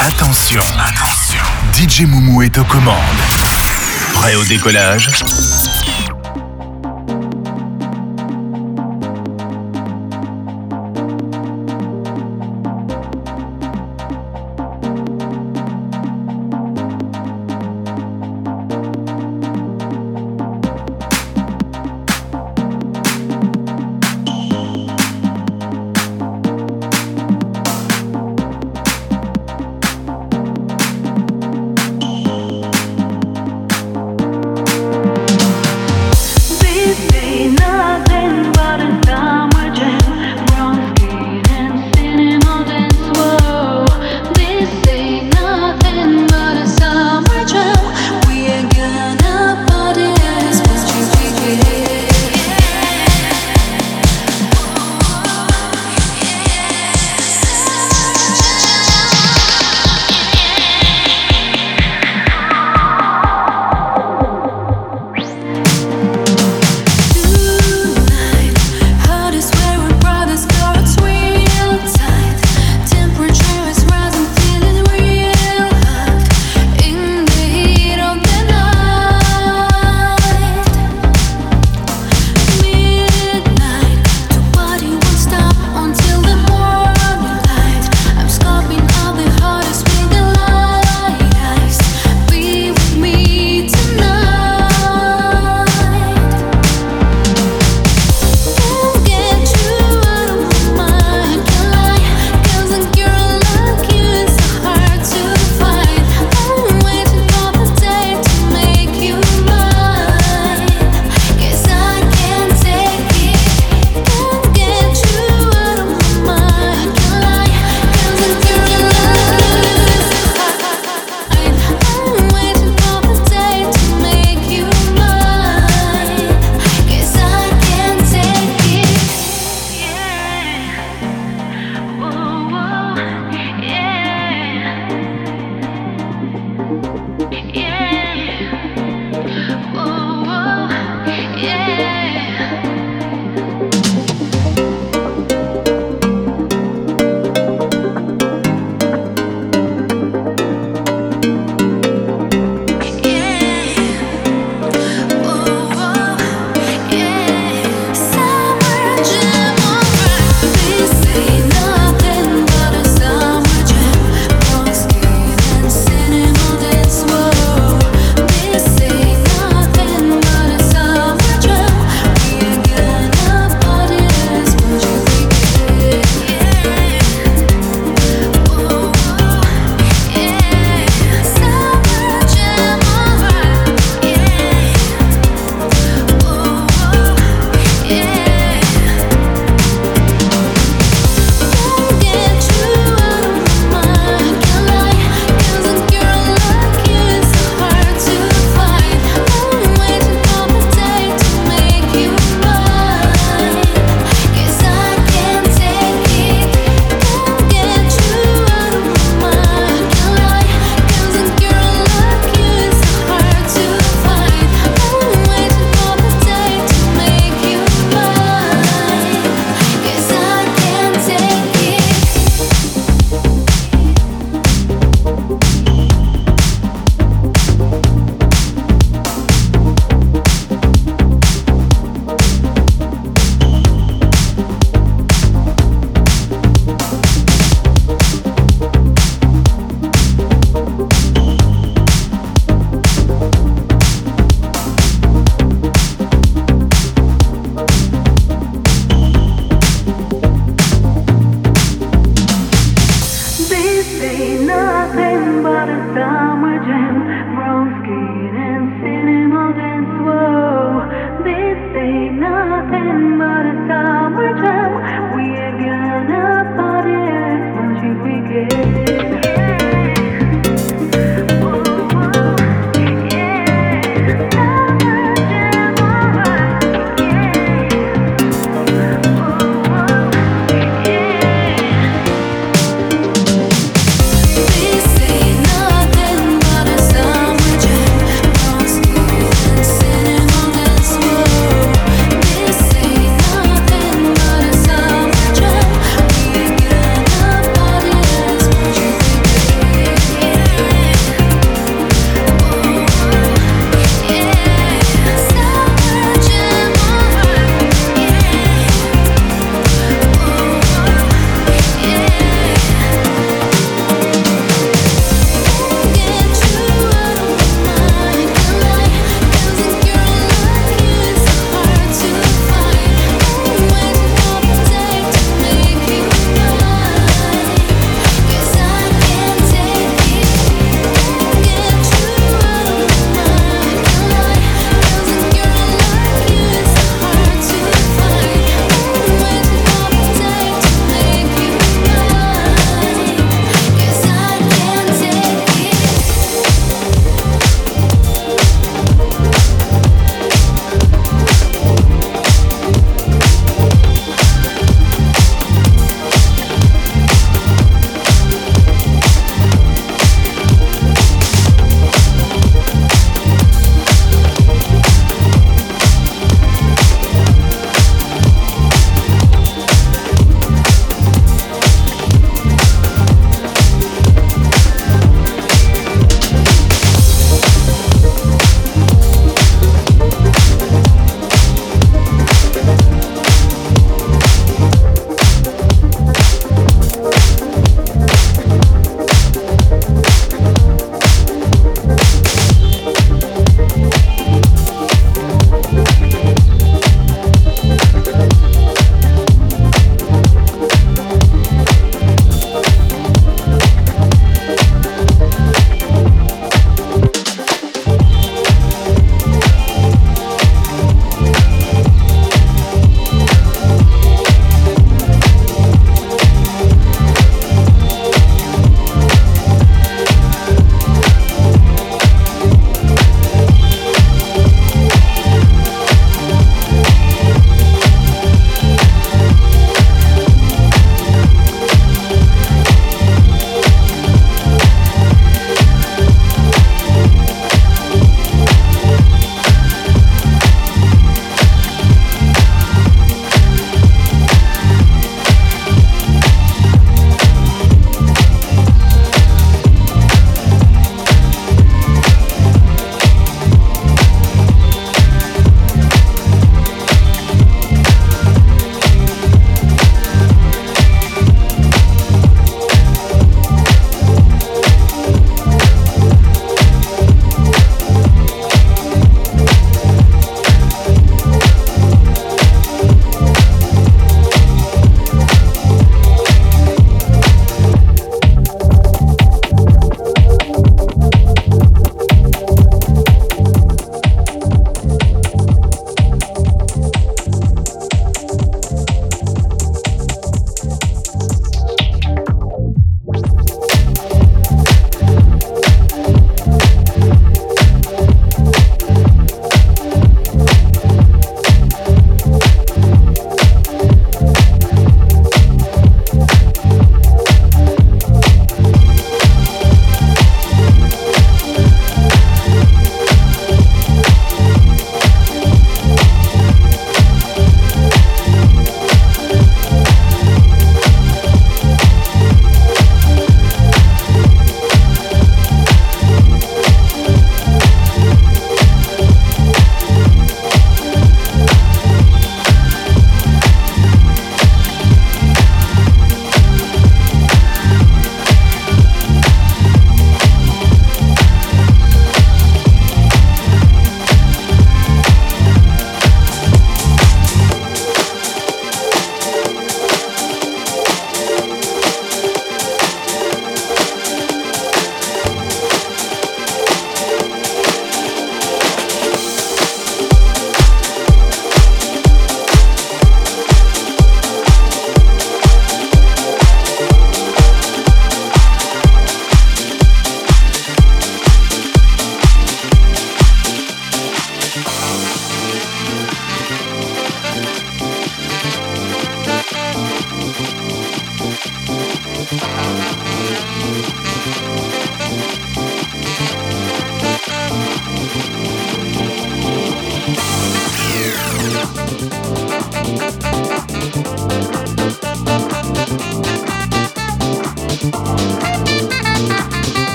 Attention, attention. DJ Moumou est aux commandes. Prêt au décollage?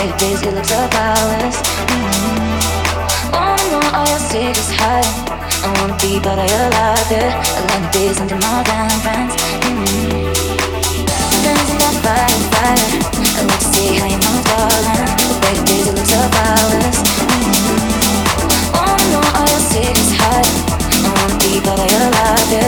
The baby's good looks are flowers. Mm-hmm. Wanna know all your secrets. I wanna be part of your life, yeah. I like to be something more than friends. Mm-hmm. Dancing that fire, fire. I like to see how you move, darling. The baby's good looks are flowers. Mm-hmm. Wanna know all your secrets. I wanna be part of your life, yeah.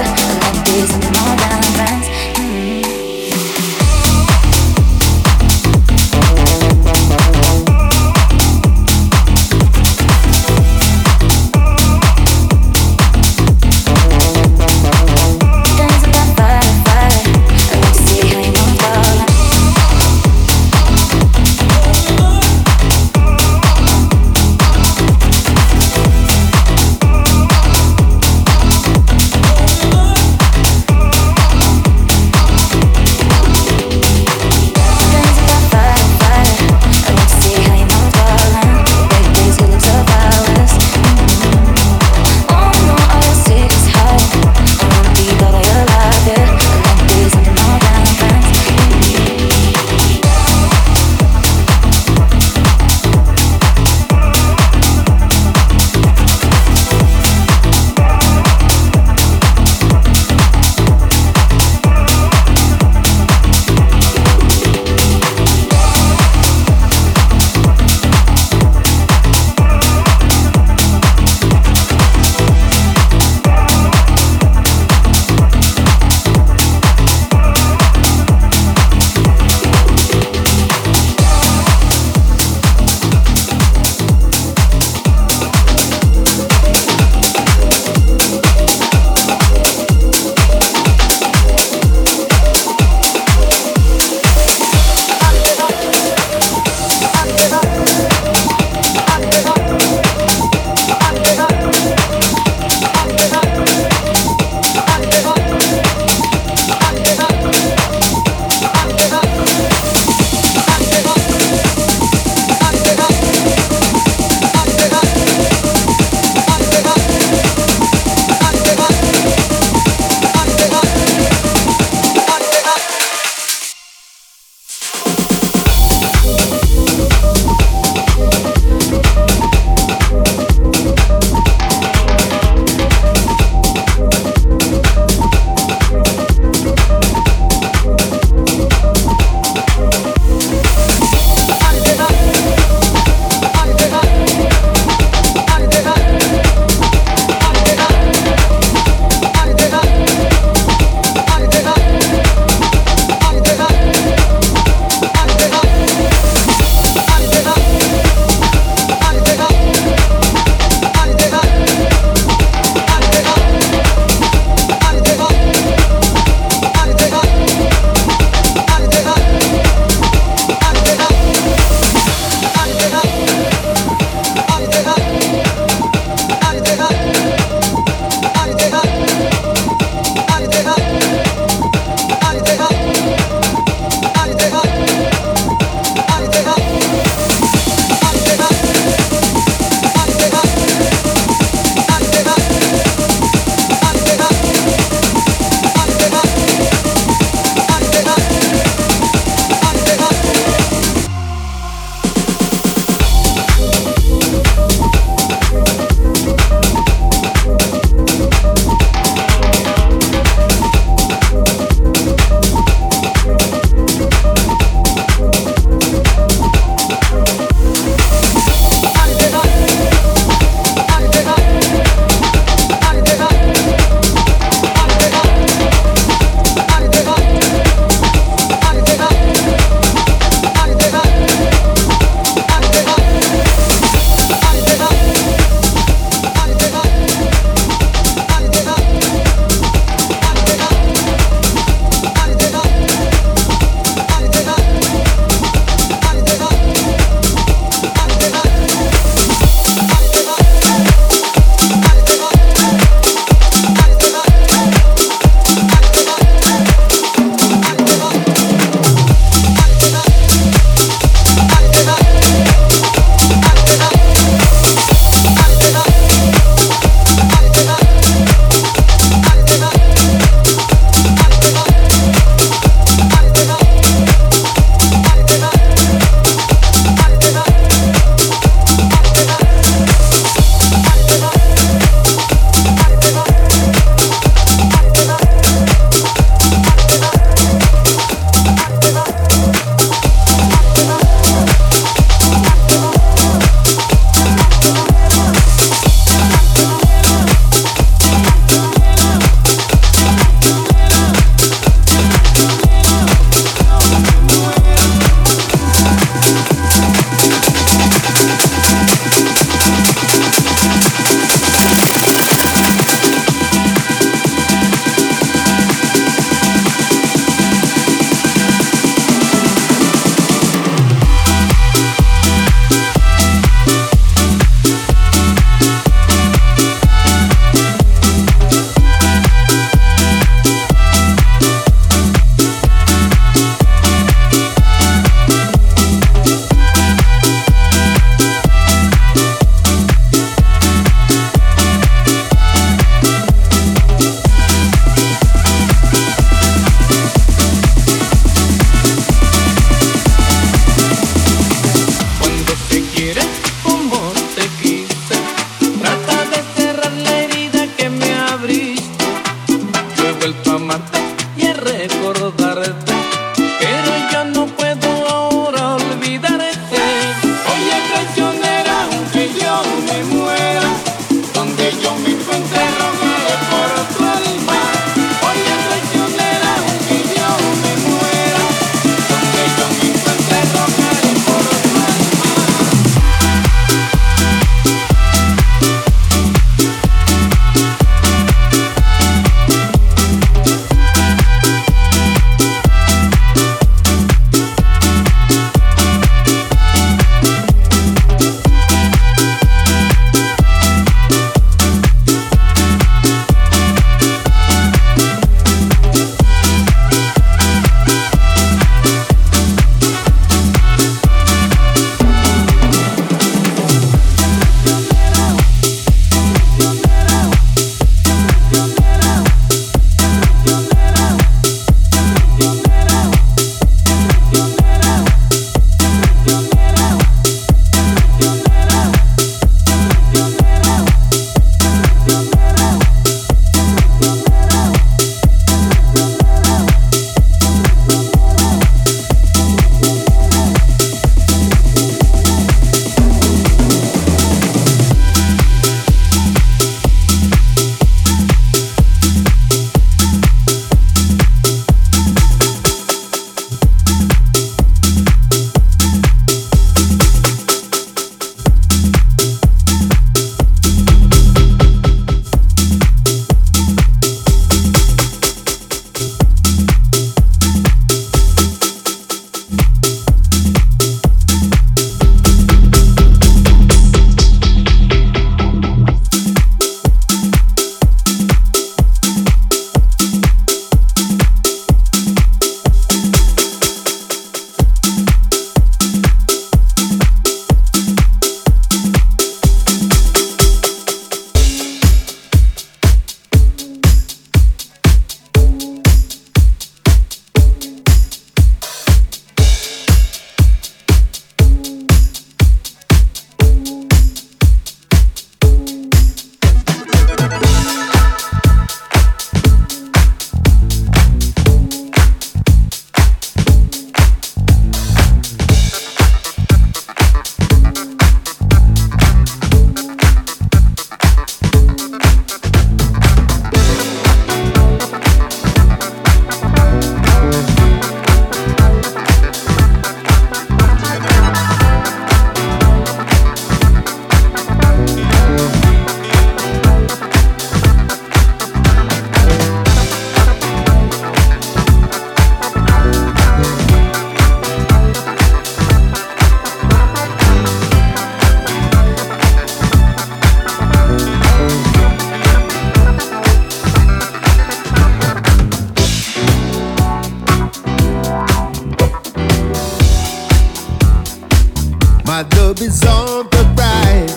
is on the rise.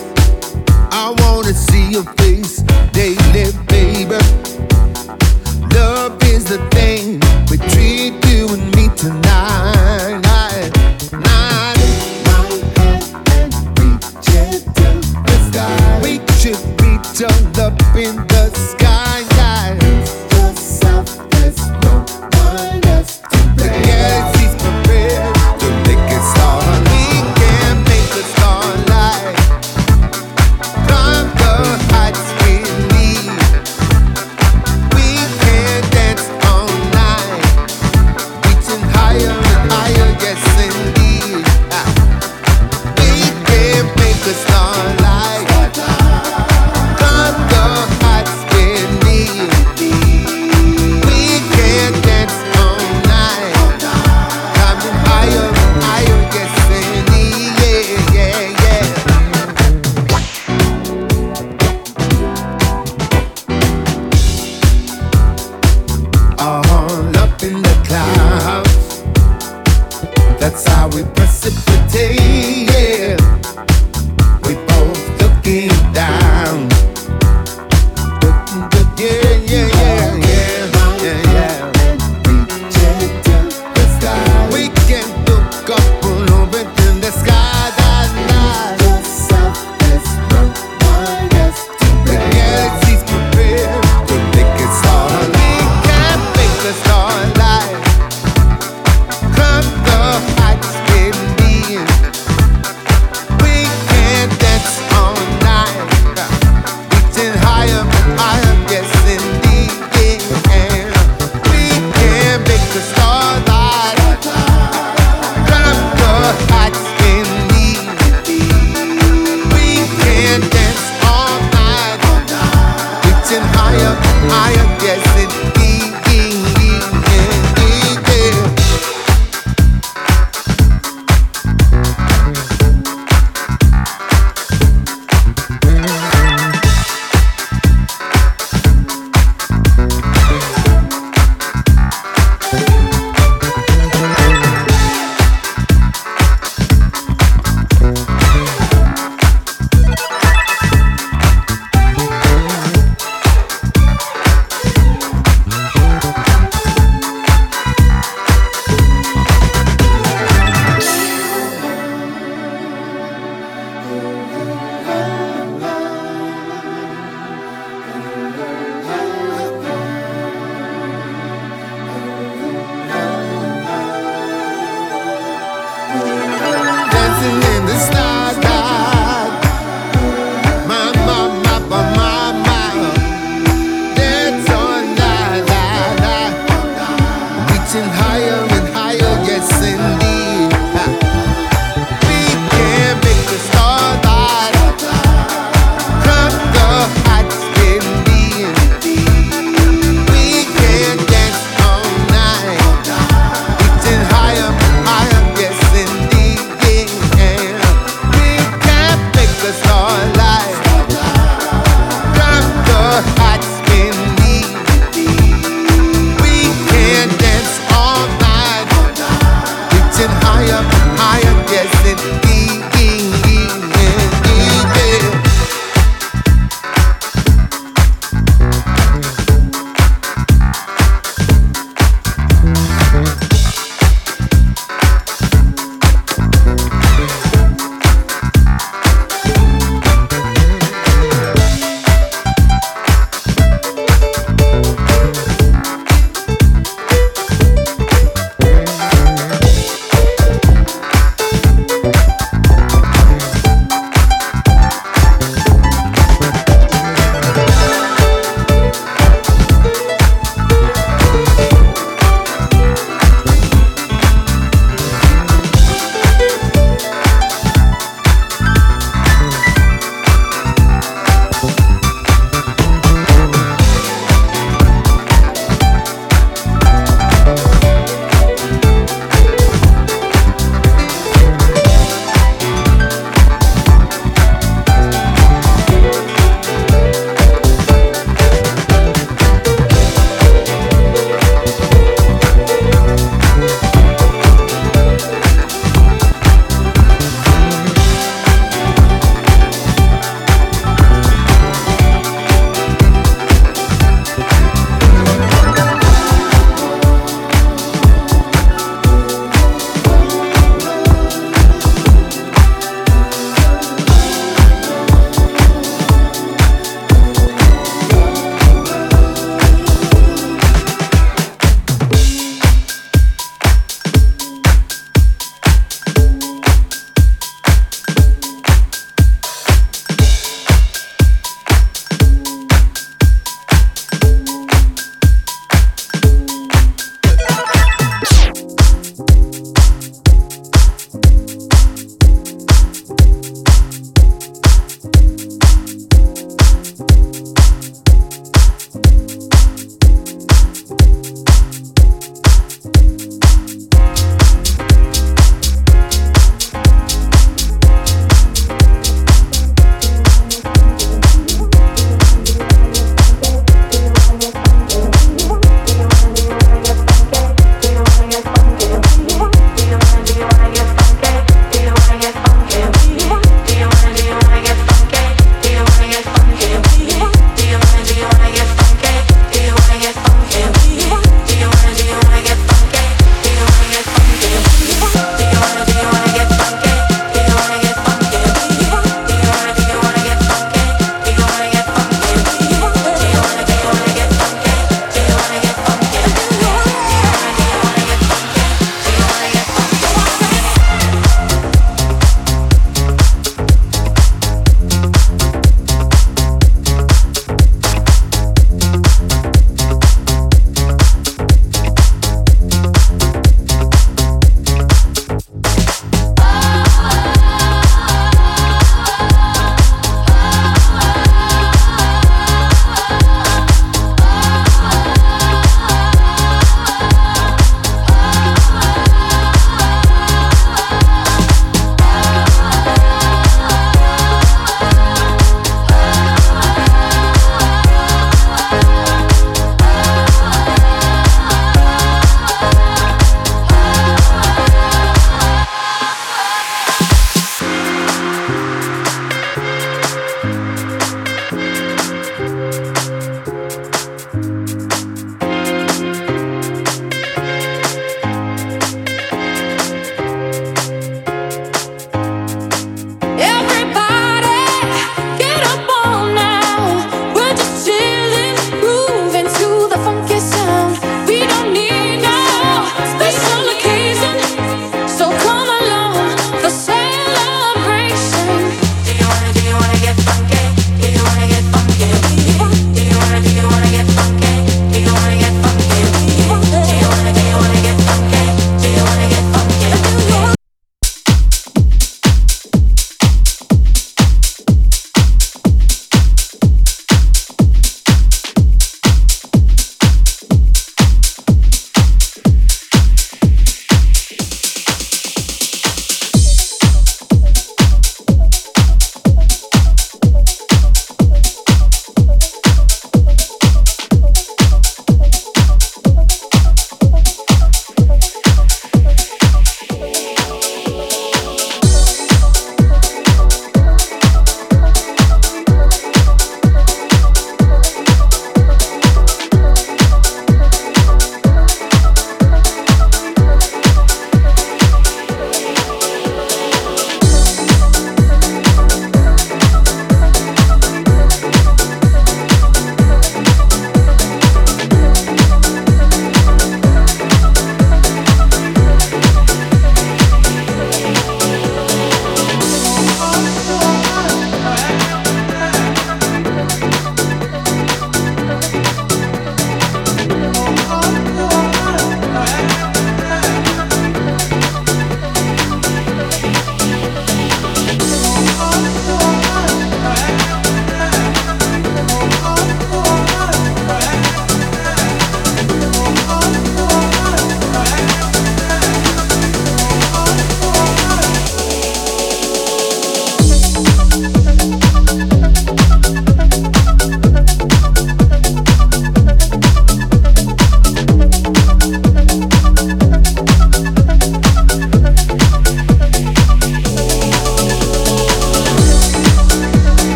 I wanna see your face daily, baby. Love is the thing you and me tonight.